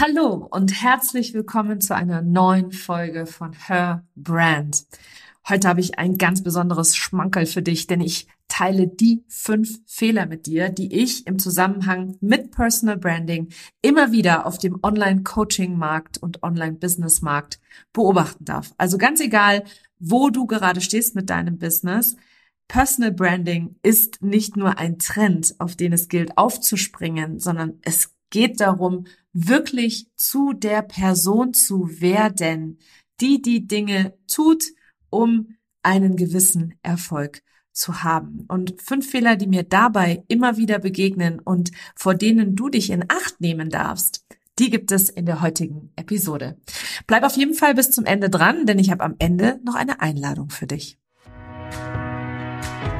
Hallo und herzlich willkommen zu einer neuen Folge von Her Brand. Heute habe ich ein ganz besonderes Schmankerl für dich, denn ich teile die fünf Fehler mit dir, die ich im Zusammenhang mit Personal Branding immer wieder auf dem Online-Coaching-Markt und Online-Business-Markt beobachten darf. Also ganz egal, wo du gerade stehst mit deinem Business, Personal Branding ist nicht nur ein Trend, auf den es gilt aufzuspringen, sondern es geht darum, wirklich zu der Person zu werden, die die Dinge tut, um einen gewissen Erfolg zu haben. Und fünf Fehler, die mir dabei immer wieder begegnen und vor denen du dich in Acht nehmen darfst, die gibt es in der heutigen Episode. Bleib auf jeden Fall bis zum Ende dran, denn ich habe am Ende noch eine Einladung für dich.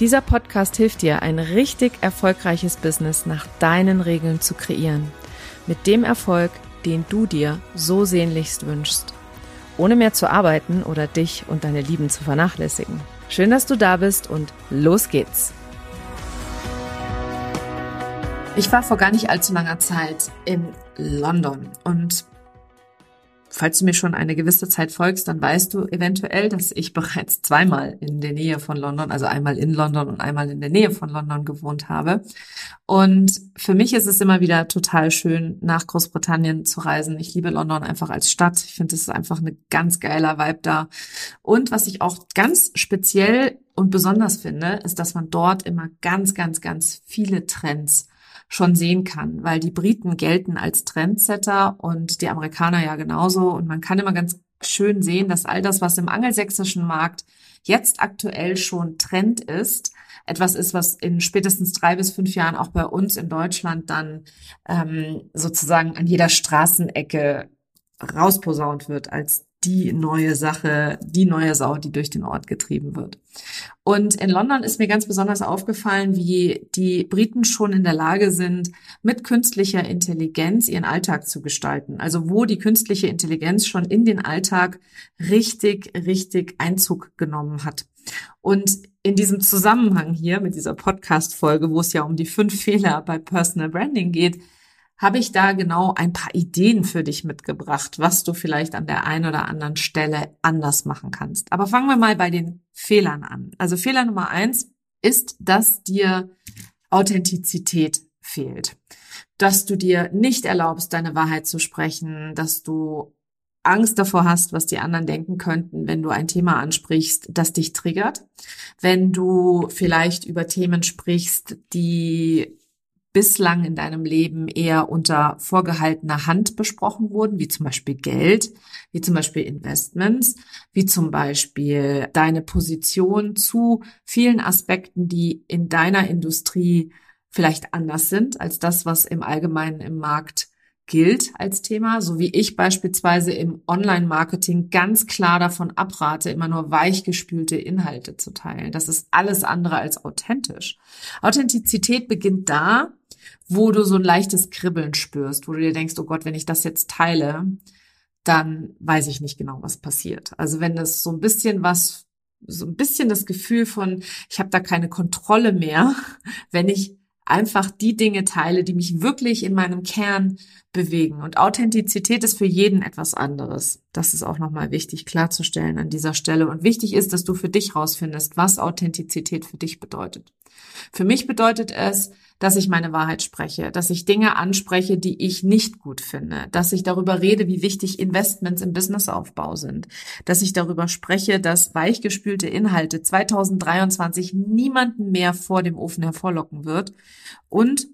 Dieser Podcast hilft dir, ein richtig erfolgreiches Business nach deinen Regeln zu kreieren. Mit dem Erfolg, den du dir so sehnlichst wünschst. Ohne mehr zu arbeiten oder dich und deine Lieben zu vernachlässigen. Schön, dass du da bist und los geht's. Ich war vor gar nicht allzu langer Zeit in London und Falls du mir schon eine gewisse Zeit folgst, dann weißt du eventuell, dass ich bereits zweimal in der Nähe von London, also einmal in London und einmal in der Nähe von London gewohnt habe. Und für mich ist es immer wieder total schön, nach Großbritannien zu reisen. Ich liebe London einfach als Stadt. Ich finde, es ist einfach eine ganz geiler Vibe da. Und was ich auch ganz speziell und besonders finde, ist, dass man dort immer ganz, ganz, ganz viele Trends schon sehen kann, weil die Briten gelten als Trendsetter und die Amerikaner ja genauso. Und man kann immer ganz schön sehen, dass all das, was im angelsächsischen Markt jetzt aktuell schon Trend ist, etwas ist, was in spätestens drei bis fünf Jahren auch bei uns in Deutschland dann ähm, sozusagen an jeder Straßenecke rausposaunt wird als die neue Sache, die neue Sau, die durch den Ort getrieben wird. Und in London ist mir ganz besonders aufgefallen, wie die Briten schon in der Lage sind, mit künstlicher Intelligenz ihren Alltag zu gestalten. Also wo die künstliche Intelligenz schon in den Alltag richtig, richtig Einzug genommen hat. Und in diesem Zusammenhang hier mit dieser Podcast-Folge, wo es ja um die fünf Fehler bei Personal Branding geht, habe ich da genau ein paar Ideen für dich mitgebracht, was du vielleicht an der einen oder anderen Stelle anders machen kannst. Aber fangen wir mal bei den Fehlern an. Also Fehler Nummer eins ist, dass dir Authentizität fehlt. Dass du dir nicht erlaubst, deine Wahrheit zu sprechen, dass du Angst davor hast, was die anderen denken könnten, wenn du ein Thema ansprichst, das dich triggert. Wenn du vielleicht über Themen sprichst, die bislang in deinem Leben eher unter vorgehaltener Hand besprochen wurden, wie zum Beispiel Geld, wie zum Beispiel Investments, wie zum Beispiel deine Position zu vielen Aspekten, die in deiner Industrie vielleicht anders sind als das, was im Allgemeinen im Markt gilt als Thema, so wie ich beispielsweise im Online-Marketing ganz klar davon abrate, immer nur weichgespülte Inhalte zu teilen. Das ist alles andere als authentisch. Authentizität beginnt da, wo du so ein leichtes Kribbeln spürst, wo du dir denkst, oh Gott, wenn ich das jetzt teile, dann weiß ich nicht genau, was passiert. Also wenn es so ein bisschen was, so ein bisschen das Gefühl von, ich habe da keine Kontrolle mehr, wenn ich einfach die Dinge teile, die mich wirklich in meinem Kern bewegen. Und Authentizität ist für jeden etwas anderes. Das ist auch nochmal wichtig klarzustellen an dieser Stelle. Und wichtig ist, dass du für dich rausfindest, was Authentizität für dich bedeutet. Für mich bedeutet es, dass ich meine Wahrheit spreche, dass ich Dinge anspreche, die ich nicht gut finde, dass ich darüber rede, wie wichtig Investments im Businessaufbau sind, dass ich darüber spreche, dass weichgespülte Inhalte 2023 niemanden mehr vor dem Ofen hervorlocken wird. Und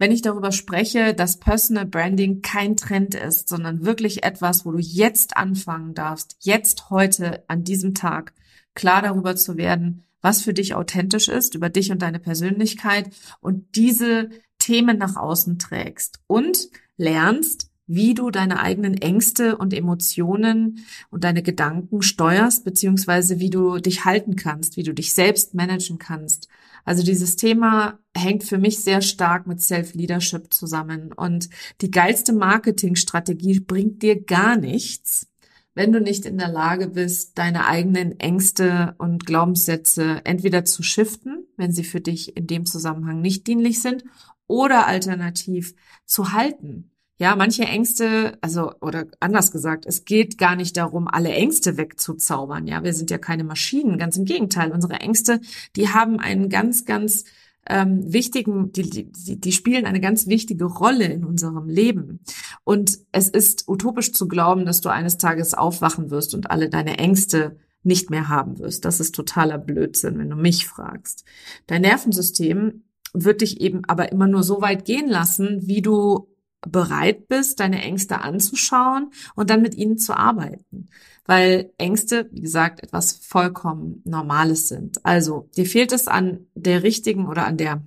wenn ich darüber spreche, dass Personal Branding kein Trend ist, sondern wirklich etwas, wo du jetzt anfangen darfst, jetzt heute an diesem Tag klar darüber zu werden, was für dich authentisch ist, über dich und deine Persönlichkeit und diese Themen nach außen trägst und lernst, wie du deine eigenen Ängste und Emotionen und deine Gedanken steuerst, beziehungsweise wie du dich halten kannst, wie du dich selbst managen kannst. Also dieses Thema hängt für mich sehr stark mit Self-Leadership zusammen. Und die geilste Marketingstrategie bringt dir gar nichts, wenn du nicht in der Lage bist, deine eigenen Ängste und Glaubenssätze entweder zu shiften, wenn sie für dich in dem Zusammenhang nicht dienlich sind, oder alternativ zu halten. Ja, manche Ängste, also, oder anders gesagt, es geht gar nicht darum, alle Ängste wegzuzaubern. Ja, wir sind ja keine Maschinen, ganz im Gegenteil. Unsere Ängste, die haben einen ganz, ganz ähm, wichtigen, die, die, die spielen eine ganz wichtige Rolle in unserem Leben. Und es ist utopisch zu glauben, dass du eines Tages aufwachen wirst und alle deine Ängste nicht mehr haben wirst. Das ist totaler Blödsinn, wenn du mich fragst. Dein Nervensystem wird dich eben aber immer nur so weit gehen lassen, wie du bereit bist, deine Ängste anzuschauen und dann mit ihnen zu arbeiten. Weil Ängste, wie gesagt, etwas vollkommen Normales sind. Also, dir fehlt es an der richtigen oder an der,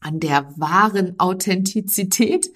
an der wahren Authentizität.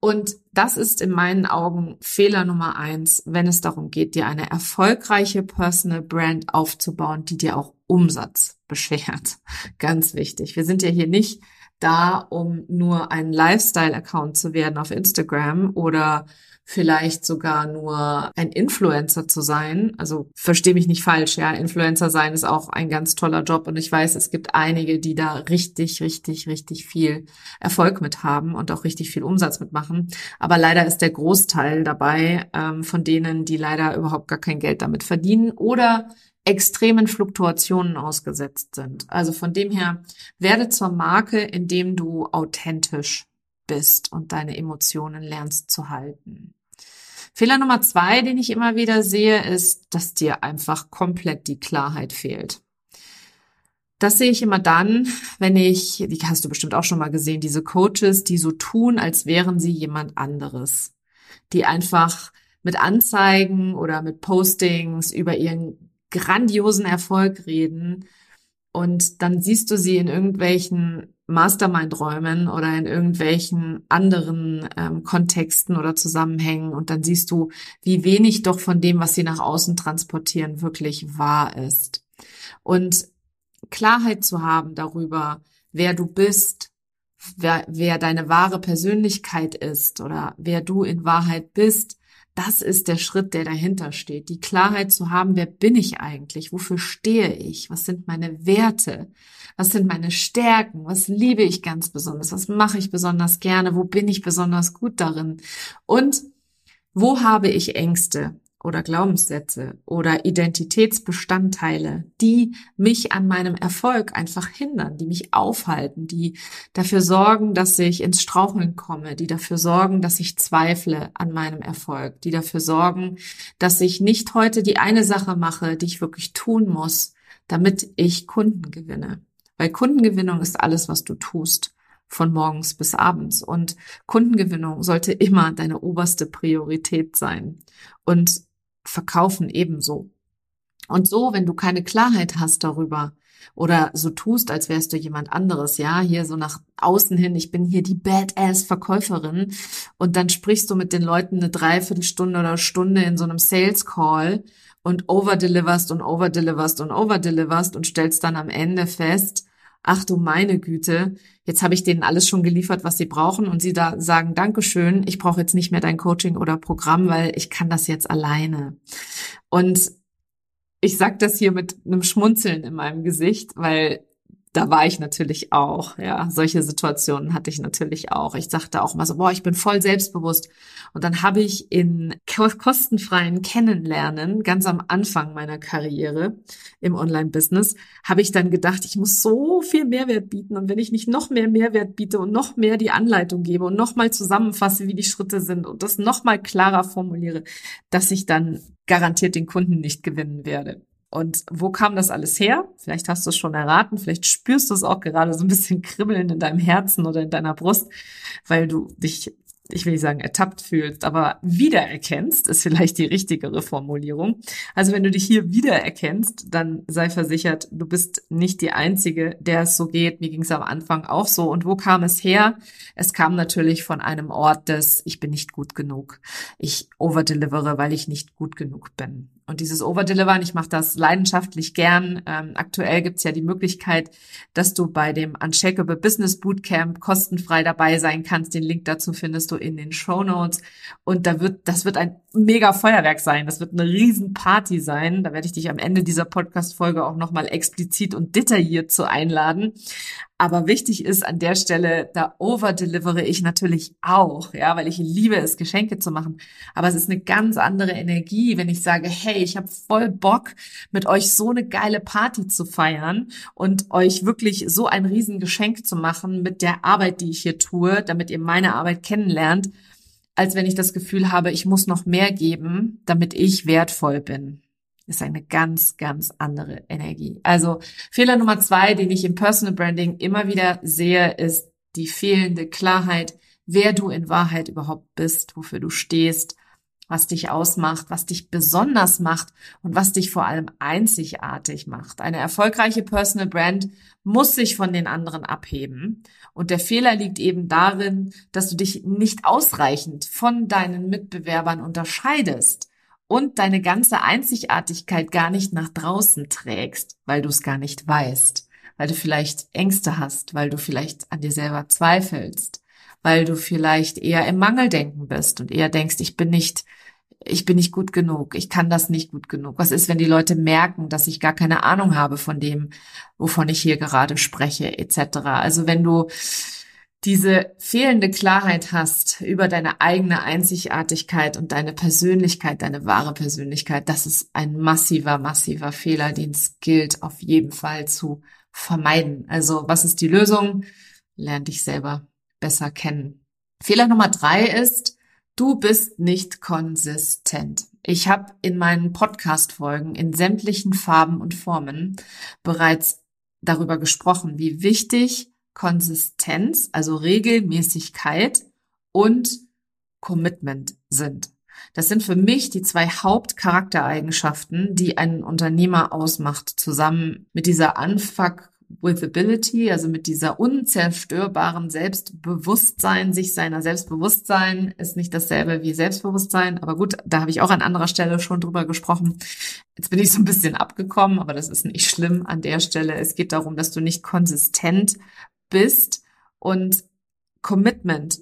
Und das ist in meinen Augen Fehler Nummer eins, wenn es darum geht, dir eine erfolgreiche Personal Brand aufzubauen, die dir auch Umsatz beschert. Ganz wichtig. Wir sind ja hier nicht da, um nur ein Lifestyle-Account zu werden auf Instagram oder vielleicht sogar nur ein Influencer zu sein. Also verstehe mich nicht falsch, ja, Influencer sein ist auch ein ganz toller Job und ich weiß, es gibt einige, die da richtig, richtig, richtig viel Erfolg mit haben und auch richtig viel Umsatz mitmachen. Aber leider ist der Großteil dabei ähm, von denen, die leider überhaupt gar kein Geld damit verdienen oder extremen Fluktuationen ausgesetzt sind. Also von dem her, werde zur Marke, indem du authentisch bist und deine Emotionen lernst zu halten. Fehler Nummer zwei, den ich immer wieder sehe, ist, dass dir einfach komplett die Klarheit fehlt. Das sehe ich immer dann, wenn ich, die hast du bestimmt auch schon mal gesehen, diese Coaches, die so tun, als wären sie jemand anderes, die einfach mit Anzeigen oder mit Postings über ihren grandiosen Erfolg reden und dann siehst du sie in irgendwelchen Mastermind-Räumen oder in irgendwelchen anderen ähm, Kontexten oder Zusammenhängen und dann siehst du, wie wenig doch von dem, was sie nach außen transportieren, wirklich wahr ist. Und Klarheit zu haben darüber, wer du bist, wer, wer deine wahre Persönlichkeit ist oder wer du in Wahrheit bist, das ist der Schritt, der dahinter steht. Die Klarheit zu haben, wer bin ich eigentlich? Wofür stehe ich? Was sind meine Werte? Was sind meine Stärken? Was liebe ich ganz besonders? Was mache ich besonders gerne? Wo bin ich besonders gut darin? Und wo habe ich Ängste? Oder Glaubenssätze oder Identitätsbestandteile, die mich an meinem Erfolg einfach hindern, die mich aufhalten, die dafür sorgen, dass ich ins Straucheln komme, die dafür sorgen, dass ich zweifle an meinem Erfolg, die dafür sorgen, dass ich nicht heute die eine Sache mache, die ich wirklich tun muss, damit ich Kunden gewinne. Weil Kundengewinnung ist alles, was du tust von morgens bis abends. Und Kundengewinnung sollte immer deine oberste Priorität sein. Und Verkaufen ebenso. Und so, wenn du keine Klarheit hast darüber oder so tust, als wärst du jemand anderes, ja, hier so nach außen hin, ich bin hier die Badass Verkäuferin und dann sprichst du mit den Leuten eine Dreiviertelstunde oder Stunde in so einem Sales Call und overdeliverst und overdeliverst und overdeliverst und stellst dann am Ende fest, ach du meine Güte, jetzt habe ich denen alles schon geliefert, was sie brauchen und sie da sagen, Dankeschön, ich brauche jetzt nicht mehr dein Coaching oder Programm, weil ich kann das jetzt alleine. Und ich sag das hier mit einem Schmunzeln in meinem Gesicht, weil da war ich natürlich auch, ja, solche Situationen hatte ich natürlich auch. Ich sagte auch mal so, boah, ich bin voll selbstbewusst. Und dann habe ich in kostenfreien Kennenlernen, ganz am Anfang meiner Karriere im Online-Business, habe ich dann gedacht, ich muss so viel Mehrwert bieten. Und wenn ich nicht noch mehr Mehrwert biete und noch mehr die Anleitung gebe und noch mal zusammenfasse, wie die Schritte sind und das noch mal klarer formuliere, dass ich dann garantiert den Kunden nicht gewinnen werde. Und wo kam das alles her? Vielleicht hast du es schon erraten, vielleicht spürst du es auch gerade so ein bisschen kribbeln in deinem Herzen oder in deiner Brust, weil du dich ich will nicht sagen ertappt fühlst, aber wiedererkennst, ist vielleicht die richtigere Formulierung. Also wenn du dich hier wiedererkennst, dann sei versichert, du bist nicht die Einzige, der es so geht. Mir ging es am Anfang auch so. Und wo kam es her? Es kam natürlich von einem Ort des, ich bin nicht gut genug. Ich overdelivere, weil ich nicht gut genug bin. Und dieses Overdelivern, ich mache das leidenschaftlich gern. Ähm, aktuell gibt's ja die Möglichkeit, dass du bei dem Unshakable Business Bootcamp kostenfrei dabei sein kannst. Den Link dazu findest du in den Show Notes. Und da wird, das wird ein mega Feuerwerk sein. Das wird eine riesen Party sein. Da werde ich dich am Ende dieser Podcast-Folge auch nochmal explizit und detailliert zu einladen. Aber wichtig ist an der Stelle, da overdelivere ich natürlich auch, ja, weil ich liebe es, Geschenke zu machen. Aber es ist eine ganz andere Energie, wenn ich sage, hey, ich habe voll Bock, mit euch so eine geile Party zu feiern und euch wirklich so ein Riesengeschenk zu machen mit der Arbeit, die ich hier tue, damit ihr meine Arbeit kennenlernt, als wenn ich das Gefühl habe, ich muss noch mehr geben, damit ich wertvoll bin ist eine ganz, ganz andere Energie. Also Fehler Nummer zwei, den ich im Personal Branding immer wieder sehe, ist die fehlende Klarheit, wer du in Wahrheit überhaupt bist, wofür du stehst, was dich ausmacht, was dich besonders macht und was dich vor allem einzigartig macht. Eine erfolgreiche Personal Brand muss sich von den anderen abheben. Und der Fehler liegt eben darin, dass du dich nicht ausreichend von deinen Mitbewerbern unterscheidest und deine ganze Einzigartigkeit gar nicht nach draußen trägst, weil du es gar nicht weißt, weil du vielleicht Ängste hast, weil du vielleicht an dir selber zweifelst, weil du vielleicht eher im Mangeldenken bist und eher denkst, ich bin nicht ich bin nicht gut genug, ich kann das nicht gut genug. Was ist, wenn die Leute merken, dass ich gar keine Ahnung habe von dem, wovon ich hier gerade spreche, etc. Also wenn du diese fehlende Klarheit hast über deine eigene Einzigartigkeit und deine Persönlichkeit, deine wahre Persönlichkeit, das ist ein massiver, massiver Fehler, den es gilt auf jeden Fall zu vermeiden. Also was ist die Lösung? Lern dich selber besser kennen. Fehler Nummer drei ist, du bist nicht konsistent. Ich habe in meinen Podcast-Folgen in sämtlichen Farben und Formen bereits darüber gesprochen, wie wichtig Konsistenz, also Regelmäßigkeit und Commitment sind. Das sind für mich die zwei Hauptcharaktereigenschaften, die einen Unternehmer ausmacht, zusammen mit dieser Unfuck Withability, also mit dieser unzerstörbaren Selbstbewusstsein, sich seiner Selbstbewusstsein ist nicht dasselbe wie Selbstbewusstsein, aber gut, da habe ich auch an anderer Stelle schon drüber gesprochen. Jetzt bin ich so ein bisschen abgekommen, aber das ist nicht schlimm an der Stelle. Es geht darum, dass du nicht konsistent bist und Commitment,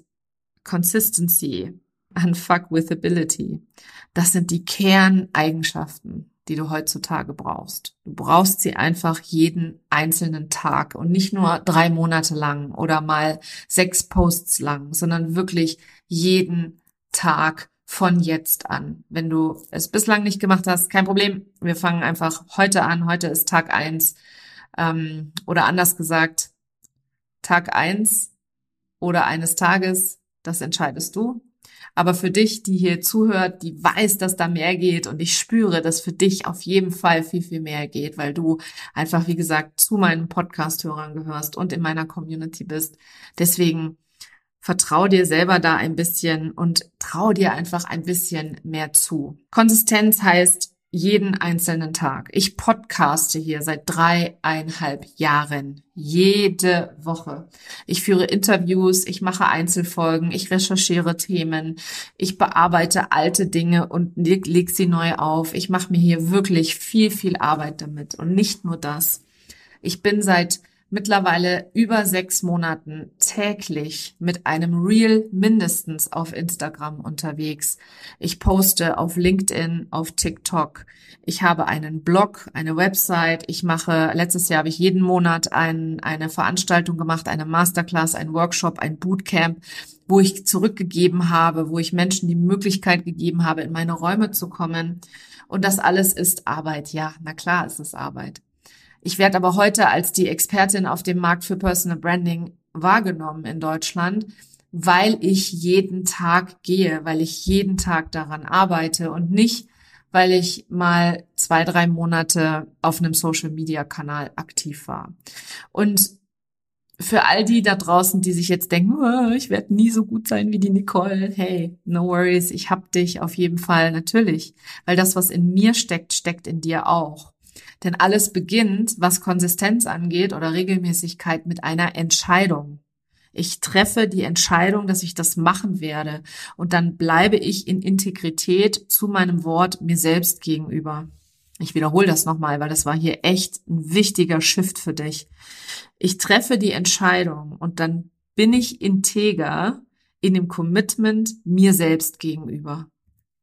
Consistency, Unfuck with Ability. Das sind die Kerneigenschaften, die du heutzutage brauchst. Du brauchst sie einfach jeden einzelnen Tag und nicht nur drei Monate lang oder mal sechs Posts lang, sondern wirklich jeden Tag von jetzt an. Wenn du es bislang nicht gemacht hast, kein Problem. Wir fangen einfach heute an. Heute ist Tag eins ähm, oder anders gesagt, Tag eins oder eines Tages, das entscheidest du. Aber für dich, die hier zuhört, die weiß, dass da mehr geht und ich spüre, dass für dich auf jeden Fall viel, viel mehr geht, weil du einfach, wie gesagt, zu meinen Podcast-Hörern gehörst und in meiner Community bist. Deswegen vertrau dir selber da ein bisschen und trau dir einfach ein bisschen mehr zu. Konsistenz heißt, jeden einzelnen Tag. Ich podcaste hier seit dreieinhalb Jahren. Jede Woche. Ich führe Interviews, ich mache Einzelfolgen, ich recherchiere Themen, ich bearbeite alte Dinge und leg, leg sie neu auf. Ich mache mir hier wirklich viel, viel Arbeit damit. Und nicht nur das. Ich bin seit mittlerweile über sechs Monaten täglich mit einem Reel mindestens auf Instagram unterwegs. Ich poste auf LinkedIn, auf TikTok. Ich habe einen Blog, eine Website. Ich mache, letztes Jahr habe ich jeden Monat ein, eine Veranstaltung gemacht, eine Masterclass, ein Workshop, ein Bootcamp, wo ich zurückgegeben habe, wo ich Menschen die Möglichkeit gegeben habe, in meine Räume zu kommen. Und das alles ist Arbeit. Ja, na klar, ist es Arbeit. Ich werde aber heute als die Expertin auf dem Markt für Personal Branding wahrgenommen in Deutschland, weil ich jeden Tag gehe, weil ich jeden Tag daran arbeite und nicht, weil ich mal zwei, drei Monate auf einem Social-Media-Kanal aktiv war. Und für all die da draußen, die sich jetzt denken, oh, ich werde nie so gut sein wie die Nicole, hey, no worries, ich hab dich auf jeden Fall natürlich, weil das, was in mir steckt, steckt in dir auch. Denn alles beginnt, was Konsistenz angeht oder Regelmäßigkeit, mit einer Entscheidung. Ich treffe die Entscheidung, dass ich das machen werde und dann bleibe ich in Integrität zu meinem Wort mir selbst gegenüber. Ich wiederhole das nochmal, weil das war hier echt ein wichtiger Shift für dich. Ich treffe die Entscheidung und dann bin ich integer in dem Commitment mir selbst gegenüber.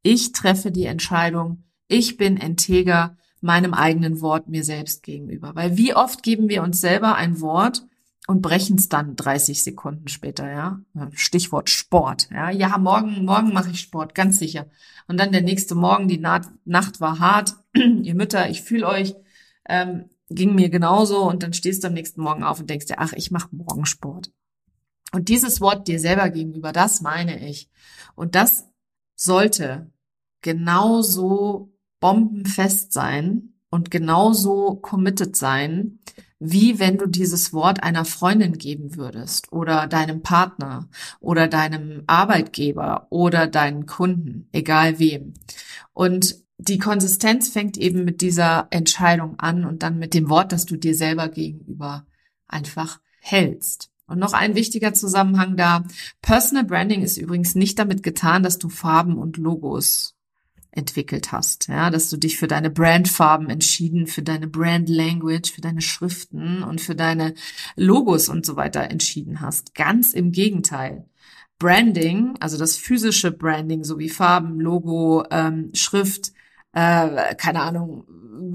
Ich treffe die Entscheidung, ich bin integer meinem eigenen Wort mir selbst gegenüber. Weil wie oft geben wir uns selber ein Wort und brechen es dann 30 Sekunden später, ja. Stichwort Sport, ja. Ja, morgen, morgen mache ich Sport, ganz sicher. Und dann der nächste Morgen, die Nacht war hart. Ihr Mütter, ich fühle euch, ähm, ging mir genauso. Und dann stehst du am nächsten Morgen auf und denkst dir, ach, ich mache morgen Sport. Und dieses Wort dir selber gegenüber, das meine ich. Und das sollte genauso bombenfest sein und genauso committed sein, wie wenn du dieses Wort einer Freundin geben würdest oder deinem Partner oder deinem Arbeitgeber oder deinen Kunden, egal wem. Und die Konsistenz fängt eben mit dieser Entscheidung an und dann mit dem Wort, das du dir selber gegenüber einfach hältst. Und noch ein wichtiger Zusammenhang da. Personal Branding ist übrigens nicht damit getan, dass du Farben und Logos entwickelt hast, ja, dass du dich für deine Brandfarben entschieden, für deine Brand Language, für deine Schriften und für deine Logos und so weiter entschieden hast. Ganz im Gegenteil. Branding, also das physische Branding, so wie Farben, Logo, ähm, Schrift, äh, keine Ahnung,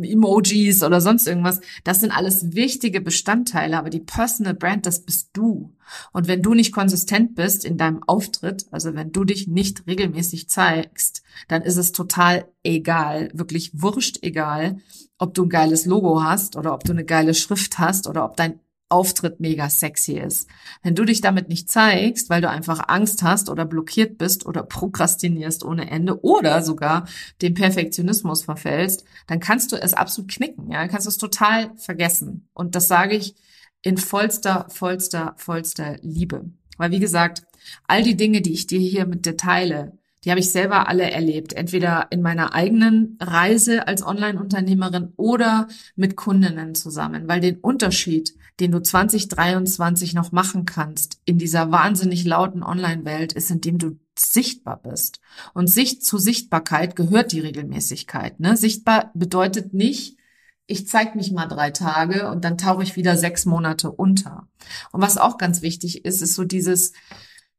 Emojis oder sonst irgendwas, das sind alles wichtige Bestandteile, aber die Personal Brand, das bist du. Und wenn du nicht konsistent bist in deinem Auftritt, also wenn du dich nicht regelmäßig zeigst, dann ist es total egal, wirklich wurscht egal, ob du ein geiles Logo hast oder ob du eine geile Schrift hast oder ob dein Auftritt mega sexy ist. Wenn du dich damit nicht zeigst, weil du einfach Angst hast oder blockiert bist oder prokrastinierst ohne Ende oder sogar dem Perfektionismus verfällst, dann kannst du es absolut knicken, ja, dann kannst du es total vergessen. Und das sage ich in vollster, vollster, vollster Liebe. Weil wie gesagt, all die Dinge, die ich dir hier mit dir teile, die habe ich selber alle erlebt, entweder in meiner eigenen Reise als Online-Unternehmerin oder mit Kundinnen zusammen, weil den Unterschied, den du 2023 noch machen kannst in dieser wahnsinnig lauten Online-Welt, ist, indem du sichtbar bist. Und Sicht zu Sichtbarkeit gehört die Regelmäßigkeit. Ne? Sichtbar bedeutet nicht, ich zeige mich mal drei Tage und dann tauche ich wieder sechs Monate unter. Und was auch ganz wichtig ist, ist so dieses,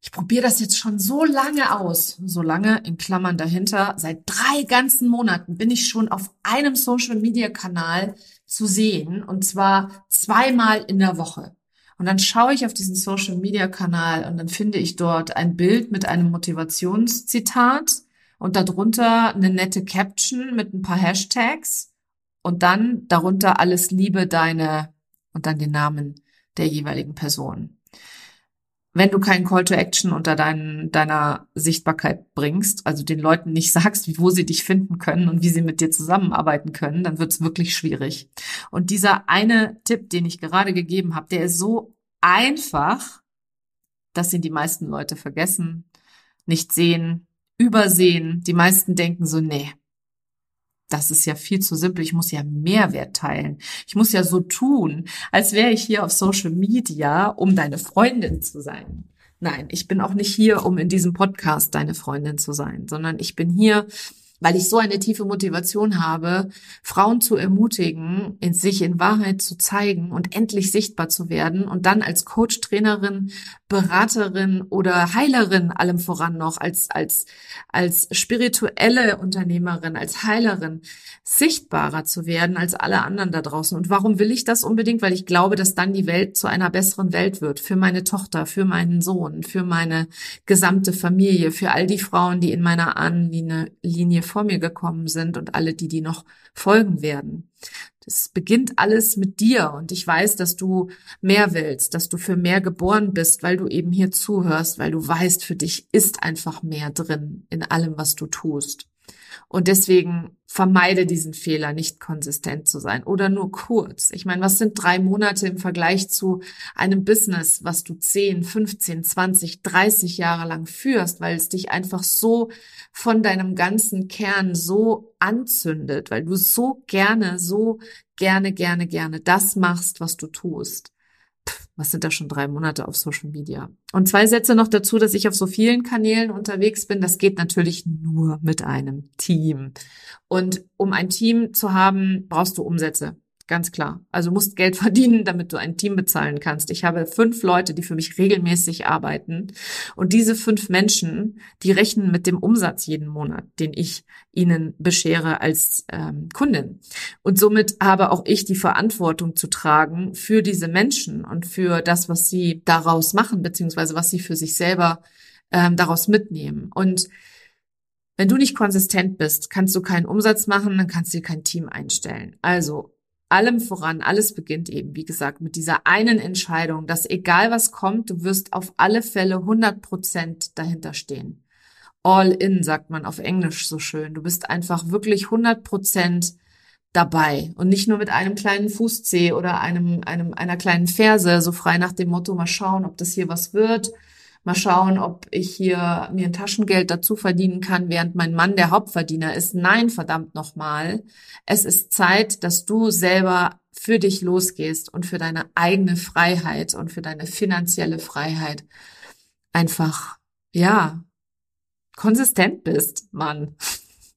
ich probiere das jetzt schon so lange aus. So lange, in Klammern dahinter, seit drei ganzen Monaten bin ich schon auf einem Social-Media-Kanal zu sehen. Und zwar zweimal in der Woche. Und dann schaue ich auf diesen Social-Media-Kanal und dann finde ich dort ein Bild mit einem Motivationszitat und darunter eine nette Caption mit ein paar Hashtags und dann darunter alles Liebe deine und dann den Namen der jeweiligen Person wenn du keinen Call to Action unter dein, deiner Sichtbarkeit bringst, also den Leuten nicht sagst, wo sie dich finden können und wie sie mit dir zusammenarbeiten können, dann wird's wirklich schwierig. Und dieser eine Tipp, den ich gerade gegeben habe, der ist so einfach, dass ihn die meisten Leute vergessen, nicht sehen, übersehen. Die meisten denken so, nee, das ist ja viel zu simpel. Ich muss ja Mehrwert teilen. Ich muss ja so tun, als wäre ich hier auf Social Media, um deine Freundin zu sein. Nein, ich bin auch nicht hier, um in diesem Podcast deine Freundin zu sein, sondern ich bin hier, weil ich so eine tiefe Motivation habe, Frauen zu ermutigen, in sich in Wahrheit zu zeigen und endlich sichtbar zu werden und dann als Coach, Trainerin, Beraterin oder Heilerin allem voran noch, als, als, als spirituelle Unternehmerin, als Heilerin sichtbarer zu werden als alle anderen da draußen. Und warum will ich das unbedingt? Weil ich glaube, dass dann die Welt zu einer besseren Welt wird. Für meine Tochter, für meinen Sohn, für meine gesamte Familie, für all die Frauen, die in meiner Ahnenlinie vor mir gekommen sind und alle die, die noch folgen werden. Das beginnt alles mit dir und ich weiß, dass du mehr willst, dass du für mehr geboren bist, weil du eben hier zuhörst, weil du weißt, für dich ist einfach mehr drin in allem, was du tust. Und deswegen vermeide diesen Fehler, nicht konsistent zu sein oder nur kurz. Ich meine, was sind drei Monate im Vergleich zu einem Business, was du 10, 15, 20, 30 Jahre lang führst, weil es dich einfach so von deinem ganzen Kern so anzündet, weil du so gerne, so gerne, gerne, gerne das machst, was du tust was sind da schon drei Monate auf Social Media? Und zwei Sätze noch dazu, dass ich auf so vielen Kanälen unterwegs bin. Das geht natürlich nur mit einem Team. Und um ein Team zu haben, brauchst du Umsätze. Ganz klar. Also musst Geld verdienen, damit du ein Team bezahlen kannst. Ich habe fünf Leute, die für mich regelmäßig arbeiten. Und diese fünf Menschen, die rechnen mit dem Umsatz jeden Monat, den ich ihnen beschere als ähm, Kundin. Und somit habe auch ich die Verantwortung zu tragen für diese Menschen und für das, was sie daraus machen, beziehungsweise was sie für sich selber ähm, daraus mitnehmen. Und wenn du nicht konsistent bist, kannst du keinen Umsatz machen, dann kannst du kein Team einstellen. Also allem voran, alles beginnt eben, wie gesagt, mit dieser einen Entscheidung, dass egal was kommt, du wirst auf alle Fälle 100 Prozent dahinter stehen. All in, sagt man auf Englisch so schön. Du bist einfach wirklich 100 Prozent dabei und nicht nur mit einem kleinen Fußzeh oder einem, einem, einer kleinen Ferse, so frei nach dem Motto, mal schauen, ob das hier was wird, mal schauen, ob ich hier mir ein Taschengeld dazu verdienen kann, während mein Mann der Hauptverdiener ist. Nein, verdammt nochmal. Es ist Zeit, dass du selber für dich losgehst und für deine eigene Freiheit und für deine finanzielle Freiheit einfach, ja, konsistent bist, Mann.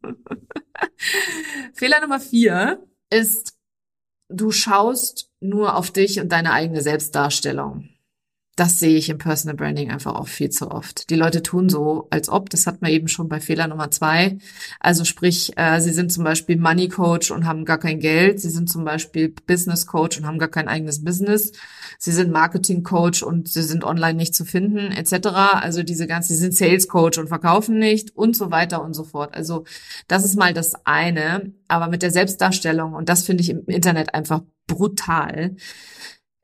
Fehler Nummer vier ist, du schaust nur auf dich und deine eigene Selbstdarstellung das sehe ich im Personal Branding einfach auch viel zu oft. Die Leute tun so, als ob, das hat man eben schon bei Fehler Nummer zwei. Also sprich, äh, sie sind zum Beispiel Money Coach und haben gar kein Geld. Sie sind zum Beispiel Business Coach und haben gar kein eigenes Business. Sie sind Marketing Coach und sie sind online nicht zu finden, etc. Also diese ganzen, sie sind Sales Coach und verkaufen nicht und so weiter und so fort. Also das ist mal das eine. Aber mit der Selbstdarstellung, und das finde ich im Internet einfach brutal,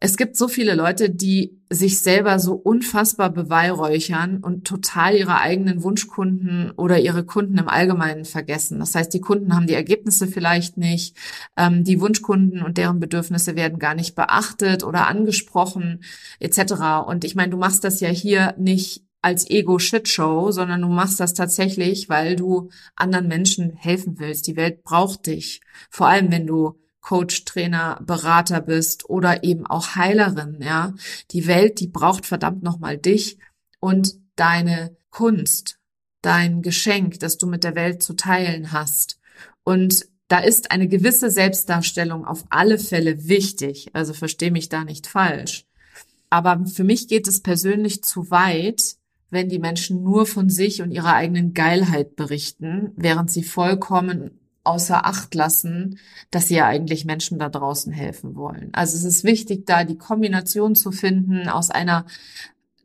es gibt so viele Leute, die sich selber so unfassbar beweihräuchern und total ihre eigenen Wunschkunden oder ihre Kunden im Allgemeinen vergessen. Das heißt, die Kunden haben die Ergebnisse vielleicht nicht, ähm, die Wunschkunden und deren Bedürfnisse werden gar nicht beachtet oder angesprochen etc. Und ich meine, du machst das ja hier nicht als Ego-Shitshow, sondern du machst das tatsächlich, weil du anderen Menschen helfen willst. Die Welt braucht dich. Vor allem, wenn du Coach, Trainer, Berater bist oder eben auch Heilerin, ja. Die Welt, die braucht verdammt nochmal dich und deine Kunst, dein Geschenk, das du mit der Welt zu teilen hast. Und da ist eine gewisse Selbstdarstellung auf alle Fälle wichtig. Also verstehe mich da nicht falsch. Aber für mich geht es persönlich zu weit, wenn die Menschen nur von sich und ihrer eigenen Geilheit berichten, während sie vollkommen außer Acht lassen, dass sie ja eigentlich Menschen da draußen helfen wollen. Also es ist wichtig, da die Kombination zu finden aus einer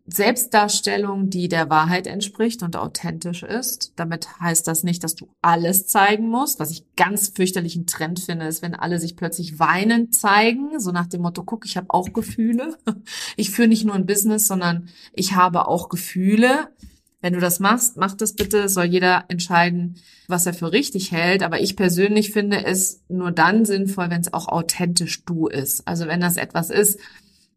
Selbstdarstellung, die der Wahrheit entspricht und authentisch ist. Damit heißt das nicht, dass du alles zeigen musst. Was ich ganz fürchterlichen Trend finde, ist, wenn alle sich plötzlich weinend zeigen, so nach dem Motto, guck, ich habe auch Gefühle. Ich führe nicht nur ein Business, sondern ich habe auch Gefühle. Wenn du das machst, mach das bitte, soll jeder entscheiden, was er für richtig hält. Aber ich persönlich finde es nur dann sinnvoll, wenn es auch authentisch du ist. Also wenn das etwas ist,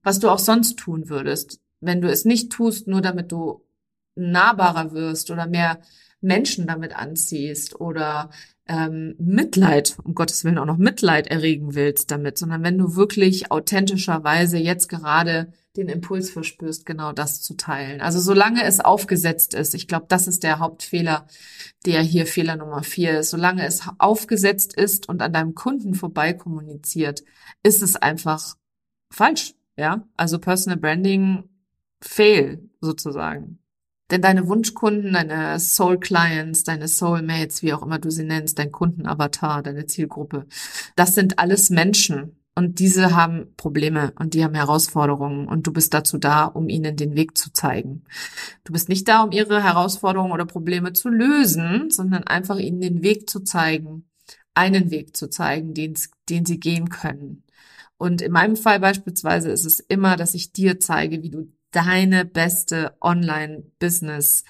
was du auch sonst tun würdest. Wenn du es nicht tust, nur damit du nahbarer wirst oder mehr Menschen damit anziehst oder ähm, Mitleid, um Gottes Willen auch noch Mitleid erregen willst damit, sondern wenn du wirklich authentischerweise jetzt gerade den Impuls verspürst, genau das zu teilen. Also solange es aufgesetzt ist, ich glaube, das ist der Hauptfehler, der hier Fehler Nummer vier ist. Solange es aufgesetzt ist und an deinem Kunden vorbei kommuniziert, ist es einfach falsch. Ja, also Personal Branding fail sozusagen. Denn deine Wunschkunden, deine Soul Clients, deine Soulmates, wie auch immer du sie nennst, dein Kundenavatar, deine Zielgruppe, das sind alles Menschen. Und diese haben Probleme und die haben Herausforderungen und du bist dazu da, um ihnen den Weg zu zeigen. Du bist nicht da, um ihre Herausforderungen oder Probleme zu lösen, sondern einfach ihnen den Weg zu zeigen, einen Weg zu zeigen, den, den sie gehen können. Und in meinem Fall beispielsweise ist es immer, dass ich dir zeige, wie du deine beste Online-Business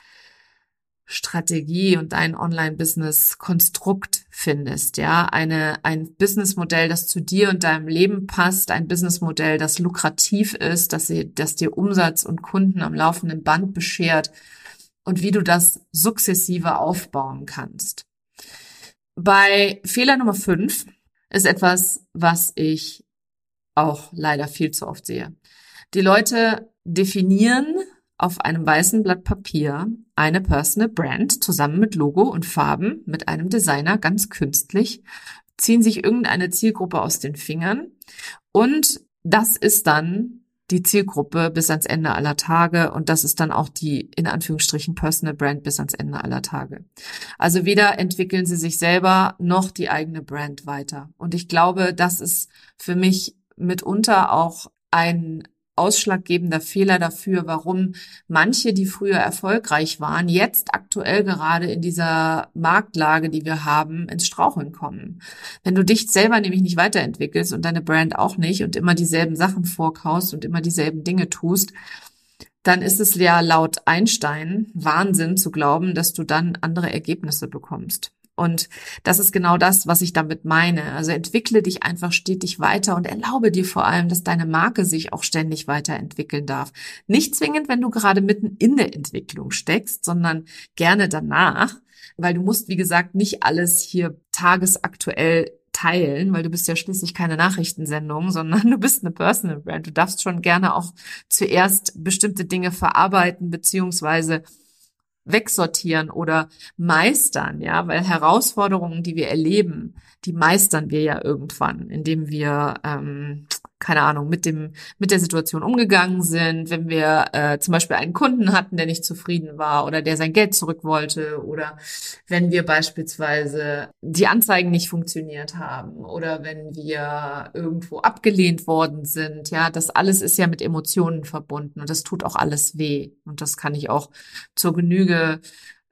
Strategie und dein Online-Business-Konstrukt findest, ja, eine, ein Businessmodell, das zu dir und deinem Leben passt, ein Businessmodell, das lukrativ ist, dass, sie, dass dir Umsatz und Kunden am laufenden Band beschert und wie du das sukzessive aufbauen kannst. Bei Fehler Nummer fünf ist etwas, was ich auch leider viel zu oft sehe. Die Leute definieren auf einem weißen Blatt Papier eine Personal Brand zusammen mit Logo und Farben mit einem Designer ganz künstlich, ziehen sich irgendeine Zielgruppe aus den Fingern und das ist dann die Zielgruppe bis ans Ende aller Tage und das ist dann auch die in Anführungsstrichen Personal Brand bis ans Ende aller Tage. Also weder entwickeln sie sich selber noch die eigene Brand weiter. Und ich glaube, das ist für mich mitunter auch ein ausschlaggebender Fehler dafür, warum manche, die früher erfolgreich waren, jetzt aktuell gerade in dieser Marktlage, die wir haben, ins Straucheln kommen. Wenn du dich selber nämlich nicht weiterentwickelst und deine Brand auch nicht und immer dieselben Sachen vorkaust und immer dieselben Dinge tust, dann ist es ja laut Einstein Wahnsinn zu glauben, dass du dann andere Ergebnisse bekommst. Und das ist genau das, was ich damit meine. Also entwickle dich einfach stetig weiter und erlaube dir vor allem, dass deine Marke sich auch ständig weiterentwickeln darf. Nicht zwingend, wenn du gerade mitten in der Entwicklung steckst, sondern gerne danach, weil du musst, wie gesagt, nicht alles hier tagesaktuell teilen, weil du bist ja schließlich keine Nachrichtensendung, sondern du bist eine Personal Brand. Du darfst schon gerne auch zuerst bestimmte Dinge verarbeiten beziehungsweise wegsortieren oder meistern, ja, weil Herausforderungen, die wir erleben, die meistern wir ja irgendwann, indem wir ähm, keine Ahnung, mit dem, mit der Situation umgegangen sind, wenn wir äh, zum Beispiel einen Kunden hatten, der nicht zufrieden war oder der sein Geld zurück wollte oder wenn wir beispielsweise die Anzeigen nicht funktioniert haben oder wenn wir irgendwo abgelehnt worden sind. Ja, das alles ist ja mit Emotionen verbunden und das tut auch alles weh. Und das kann ich auch zur Genüge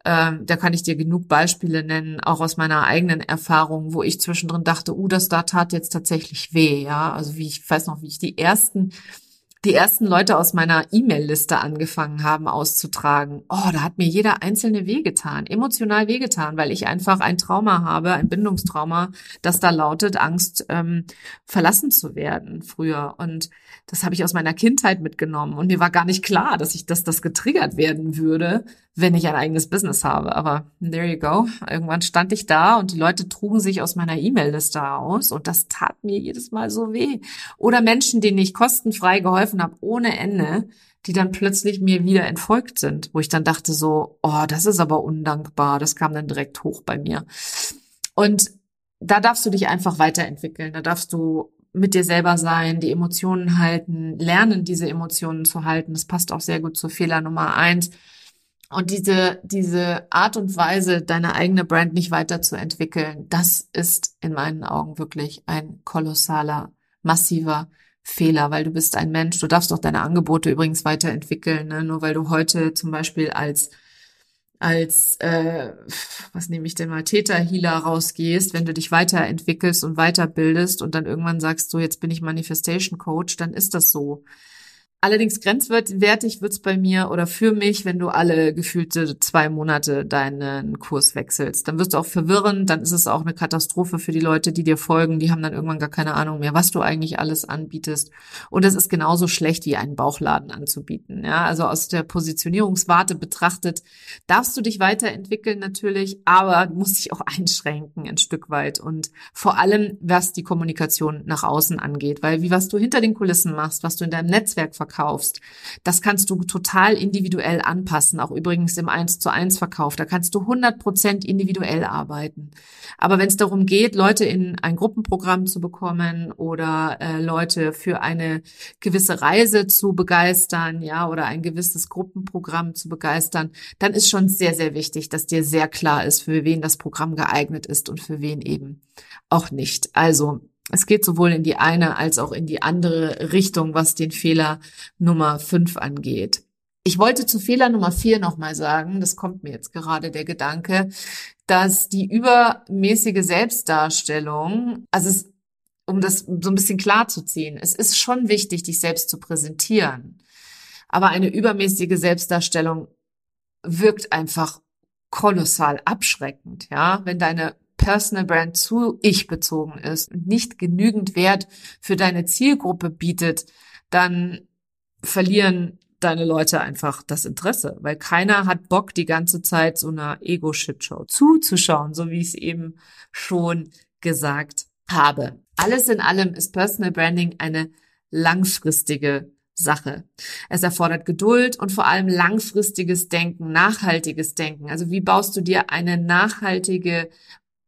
ähm, da kann ich dir genug Beispiele nennen, auch aus meiner eigenen Erfahrung, wo ich zwischendrin dachte, uh, das da tat jetzt tatsächlich weh, ja. Also wie ich weiß noch, wie ich die ersten die ersten Leute aus meiner E-Mail-Liste angefangen haben auszutragen. Oh, da hat mir jeder einzelne wehgetan, emotional wehgetan, weil ich einfach ein Trauma habe, ein Bindungstrauma, das da lautet, Angst, ähm, verlassen zu werden früher. Und das habe ich aus meiner Kindheit mitgenommen. Und mir war gar nicht klar, dass ich, dass das getriggert werden würde, wenn ich ein eigenes Business habe. Aber there you go. Irgendwann stand ich da und die Leute trugen sich aus meiner E-Mail-Liste aus und das tat mir jedes Mal so weh. Oder Menschen, denen ich kostenfrei geholfen habe, ohne Ende, die dann plötzlich mir wieder entfolgt sind, wo ich dann dachte so, oh, das ist aber undankbar. Das kam dann direkt hoch bei mir. Und da darfst du dich einfach weiterentwickeln. Da darfst du mit dir selber sein, die Emotionen halten, lernen, diese Emotionen zu halten. Das passt auch sehr gut zu Fehler Nummer eins und diese, diese Art und Weise, deine eigene Brand nicht weiterzuentwickeln, das ist in meinen Augen wirklich ein kolossaler, massiver Fehler, weil du bist ein Mensch. Du darfst auch deine Angebote übrigens weiterentwickeln, ne? nur weil du heute zum Beispiel als als äh, was nehme ich denn mal Täter Healer rausgehst, wenn du dich weiterentwickelst und weiterbildest und dann irgendwann sagst du, jetzt bin ich Manifestation Coach, dann ist das so. Allerdings grenzwertig wird's bei mir oder für mich, wenn du alle gefühlte zwei Monate deinen Kurs wechselst. Dann wirst du auch verwirren, dann ist es auch eine Katastrophe für die Leute, die dir folgen. Die haben dann irgendwann gar keine Ahnung mehr, was du eigentlich alles anbietest. Und es ist genauso schlecht wie einen Bauchladen anzubieten. Ja, also aus der Positionierungswarte betrachtet darfst du dich weiterentwickeln natürlich, aber du musst dich auch einschränken ein Stück weit und vor allem, was die Kommunikation nach außen angeht, weil wie was du hinter den Kulissen machst, was du in deinem Netzwerk verkaufst, verkaufst. Das kannst du total individuell anpassen, auch übrigens im 1 zu 1 Verkauf. Da kannst du 100 Prozent individuell arbeiten. Aber wenn es darum geht, Leute in ein Gruppenprogramm zu bekommen oder äh, Leute für eine gewisse Reise zu begeistern, ja, oder ein gewisses Gruppenprogramm zu begeistern, dann ist schon sehr, sehr wichtig, dass dir sehr klar ist, für wen das Programm geeignet ist und für wen eben auch nicht. Also es geht sowohl in die eine als auch in die andere Richtung, was den Fehler Nummer fünf angeht. Ich wollte zu Fehler Nummer vier nochmal sagen, das kommt mir jetzt gerade der Gedanke, dass die übermäßige Selbstdarstellung, also es, um das so ein bisschen klar zu ziehen, es ist schon wichtig, dich selbst zu präsentieren. Aber eine übermäßige Selbstdarstellung wirkt einfach kolossal abschreckend, ja, wenn deine Personal Brand zu ich bezogen ist und nicht genügend Wert für deine Zielgruppe bietet, dann verlieren deine Leute einfach das Interesse, weil keiner hat Bock, die ganze Zeit so einer Ego-Shitshow zuzuschauen, so wie ich es eben schon gesagt habe. Alles in allem ist Personal Branding eine langfristige Sache. Es erfordert Geduld und vor allem langfristiges Denken, nachhaltiges Denken. Also wie baust du dir eine nachhaltige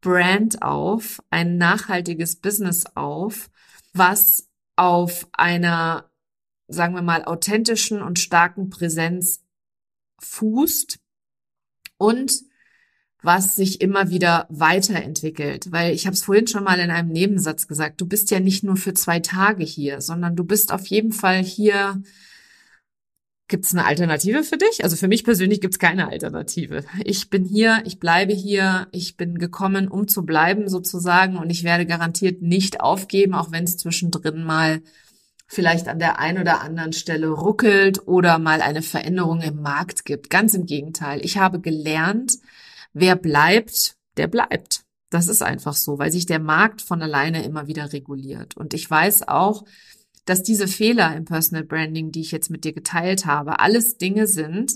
Brand auf, ein nachhaltiges Business auf, was auf einer sagen wir mal, authentischen und starken Präsenz fußt und was sich immer wieder weiterentwickelt. Weil ich habe es vorhin schon mal in einem Nebensatz gesagt, du bist ja nicht nur für zwei Tage hier, sondern du bist auf jeden Fall hier. Gibt es eine Alternative für dich? Also für mich persönlich gibt es keine Alternative. Ich bin hier, ich bleibe hier, ich bin gekommen, um zu bleiben sozusagen und ich werde garantiert nicht aufgeben, auch wenn es zwischendrin mal vielleicht an der einen oder anderen Stelle ruckelt oder mal eine Veränderung im Markt gibt. Ganz im Gegenteil. Ich habe gelernt, wer bleibt, der bleibt. Das ist einfach so, weil sich der Markt von alleine immer wieder reguliert. Und ich weiß auch, dass diese Fehler im Personal Branding, die ich jetzt mit dir geteilt habe, alles Dinge sind,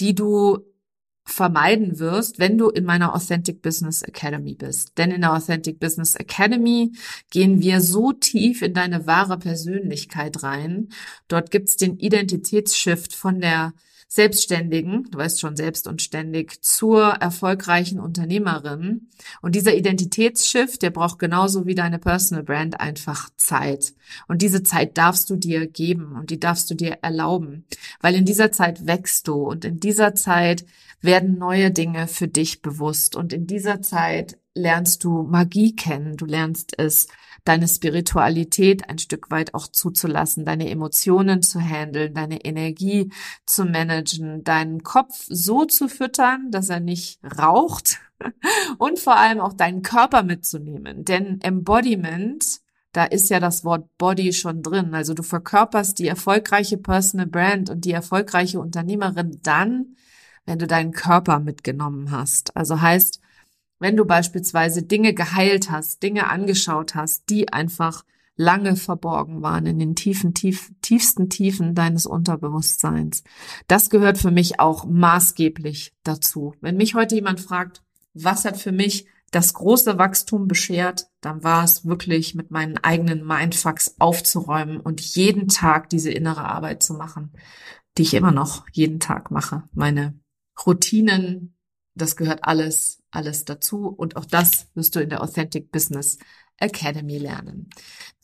die du vermeiden wirst, wenn du in meiner Authentic Business Academy bist. Denn in der Authentic Business Academy gehen wir so tief in deine wahre Persönlichkeit rein. Dort gibt's den Identitätsshift von der Selbstständigen, du weißt schon, selbst und ständig, zur erfolgreichen Unternehmerin. Und dieser Identitätsshift, der braucht genauso wie deine Personal Brand einfach Zeit. Und diese Zeit darfst du dir geben und die darfst du dir erlauben, weil in dieser Zeit wächst du und in dieser Zeit werden neue Dinge für dich bewusst und in dieser Zeit lernst du Magie kennen, du lernst es deine Spiritualität ein Stück weit auch zuzulassen, deine Emotionen zu handeln, deine Energie zu managen, deinen Kopf so zu füttern, dass er nicht raucht und vor allem auch deinen Körper mitzunehmen. Denn Embodiment, da ist ja das Wort Body schon drin. Also du verkörperst die erfolgreiche Personal Brand und die erfolgreiche Unternehmerin dann, wenn du deinen Körper mitgenommen hast. Also heißt, wenn du beispielsweise Dinge geheilt hast, Dinge angeschaut hast, die einfach lange verborgen waren in den tiefen, tief, tiefsten Tiefen deines Unterbewusstseins. Das gehört für mich auch maßgeblich dazu. Wenn mich heute jemand fragt, was hat für mich das große Wachstum beschert, dann war es wirklich mit meinen eigenen Mindfucks aufzuräumen und jeden Tag diese innere Arbeit zu machen, die ich immer noch jeden Tag mache. Meine Routinen, das gehört alles alles dazu und auch das wirst du in der Authentic Business Academy lernen.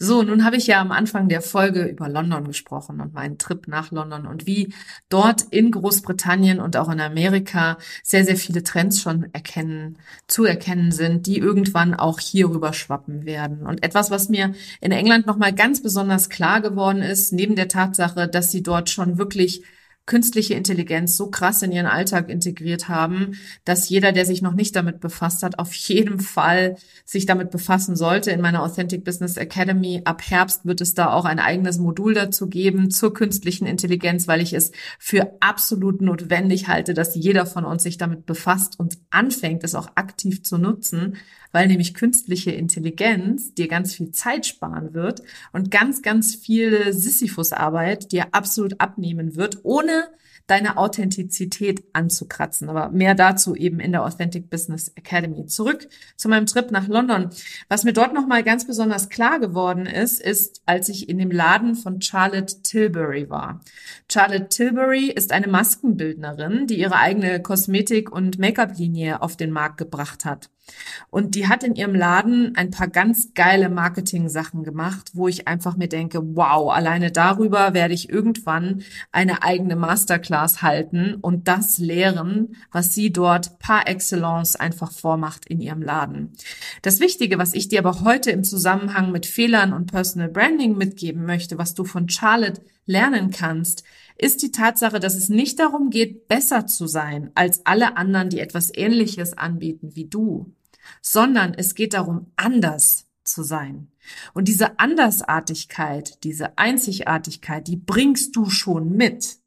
So, nun habe ich ja am Anfang der Folge über London gesprochen und meinen Trip nach London und wie dort in Großbritannien und auch in Amerika sehr, sehr viele Trends schon erkennen, zu erkennen sind, die irgendwann auch hier rüber schwappen werden. Und etwas, was mir in England nochmal ganz besonders klar geworden ist, neben der Tatsache, dass sie dort schon wirklich künstliche Intelligenz so krass in ihren Alltag integriert haben, dass jeder, der sich noch nicht damit befasst hat, auf jeden Fall sich damit befassen sollte. In meiner Authentic Business Academy ab Herbst wird es da auch ein eigenes Modul dazu geben zur künstlichen Intelligenz, weil ich es für absolut notwendig halte, dass jeder von uns sich damit befasst und anfängt, es auch aktiv zu nutzen, weil nämlich künstliche Intelligenz dir ganz viel Zeit sparen wird und ganz, ganz viele Sisyphus-Arbeit dir absolut abnehmen wird, ohne deine Authentizität anzukratzen. Aber mehr dazu eben in der Authentic Business Academy. Zurück zu meinem Trip nach London. Was mir dort nochmal ganz besonders klar geworden ist, ist, als ich in dem Laden von Charlotte Tilbury war. Charlotte Tilbury ist eine Maskenbildnerin, die ihre eigene Kosmetik- und Make-up-Linie auf den Markt gebracht hat. Und die hat in ihrem Laden ein paar ganz geile Marketing-Sachen gemacht, wo ich einfach mir denke, wow, alleine darüber werde ich irgendwann eine eigene Masterclass halten und das lehren, was sie dort par excellence einfach vormacht in ihrem Laden. Das Wichtige, was ich dir aber heute im Zusammenhang mit Fehlern und Personal Branding mitgeben möchte, was du von Charlotte lernen kannst, ist die Tatsache, dass es nicht darum geht, besser zu sein als alle anderen, die etwas Ähnliches anbieten wie du sondern es geht darum, anders zu sein. Und diese Andersartigkeit, diese Einzigartigkeit, die bringst du schon mit.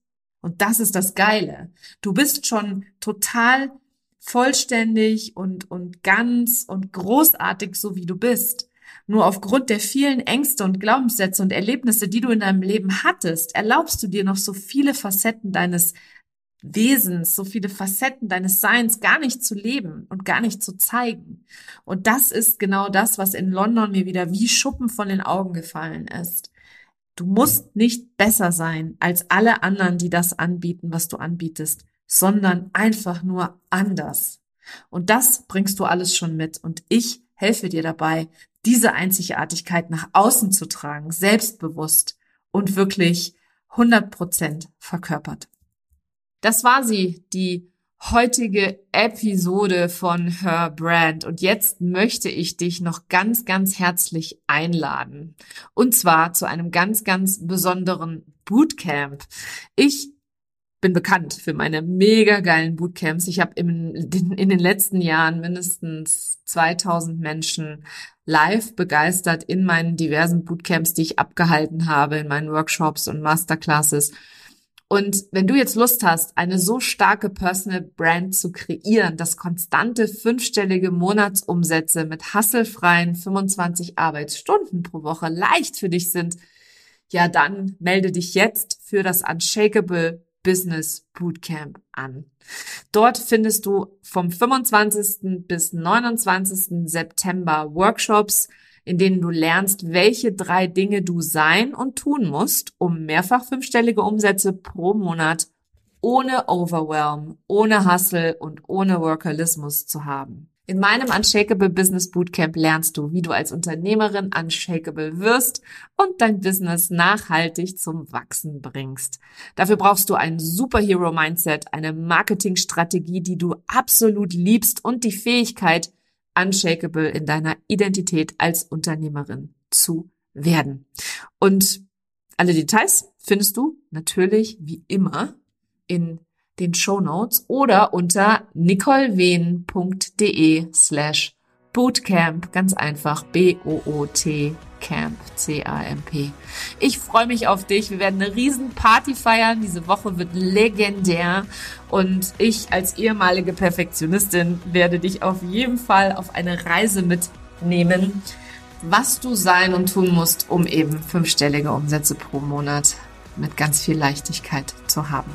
Und das ist das Geile. Du bist schon total vollständig und, und ganz und großartig, so wie du bist. Nur aufgrund der vielen Ängste und Glaubenssätze und Erlebnisse, die du in deinem Leben hattest, erlaubst du dir noch so viele Facetten deines Wesens, so viele Facetten deines Seins gar nicht zu leben und gar nicht zu zeigen. Und das ist genau das, was in London mir wieder wie Schuppen von den Augen gefallen ist. Du musst nicht besser sein als alle anderen, die das anbieten, was du anbietest, sondern einfach nur anders. Und das bringst du alles schon mit. Und ich helfe dir dabei, diese Einzigartigkeit nach außen zu tragen, selbstbewusst und wirklich 100 Prozent verkörpert. Das war sie, die heutige Episode von Her Brand. Und jetzt möchte ich dich noch ganz, ganz herzlich einladen. Und zwar zu einem ganz, ganz besonderen Bootcamp. Ich bin bekannt für meine mega geilen Bootcamps. Ich habe in, den letzten Jahren mindestens 2000 Menschen live begeistert in meinen diversen Bootcamps, die ich abgehalten habe, in meinen Workshops und Masterclasses. Und wenn du jetzt Lust hast, eine so starke Personal Brand zu kreieren, dass konstante fünfstellige Monatsumsätze mit hasselfreien 25 Arbeitsstunden pro Woche leicht für dich sind, ja, dann melde dich jetzt für das Unshakable Business Bootcamp an. Dort findest du vom 25. bis 29. September Workshops, in denen du lernst, welche drei Dinge du sein und tun musst, um mehrfach fünfstellige Umsätze pro Monat ohne Overwhelm, ohne Hustle und ohne Workalismus zu haben. In meinem Unshakable Business Bootcamp lernst du, wie du als Unternehmerin unshakable wirst und dein Business nachhaltig zum Wachsen bringst. Dafür brauchst du ein Superhero Mindset, eine Marketingstrategie, die du absolut liebst und die Fähigkeit, unshakable in deiner Identität als Unternehmerin zu werden. Und alle Details findest du natürlich wie immer in den Show Notes oder unter nicolewehn.de slash Bootcamp, ganz einfach B-O-O-T Camp, C-A-M-P. Ich freue mich auf dich. Wir werden eine riesen Party feiern. Diese Woche wird legendär. Und ich als ehemalige Perfektionistin werde dich auf jeden Fall auf eine Reise mitnehmen, was du sein und tun musst, um eben fünfstellige Umsätze pro Monat mit ganz viel Leichtigkeit zu haben.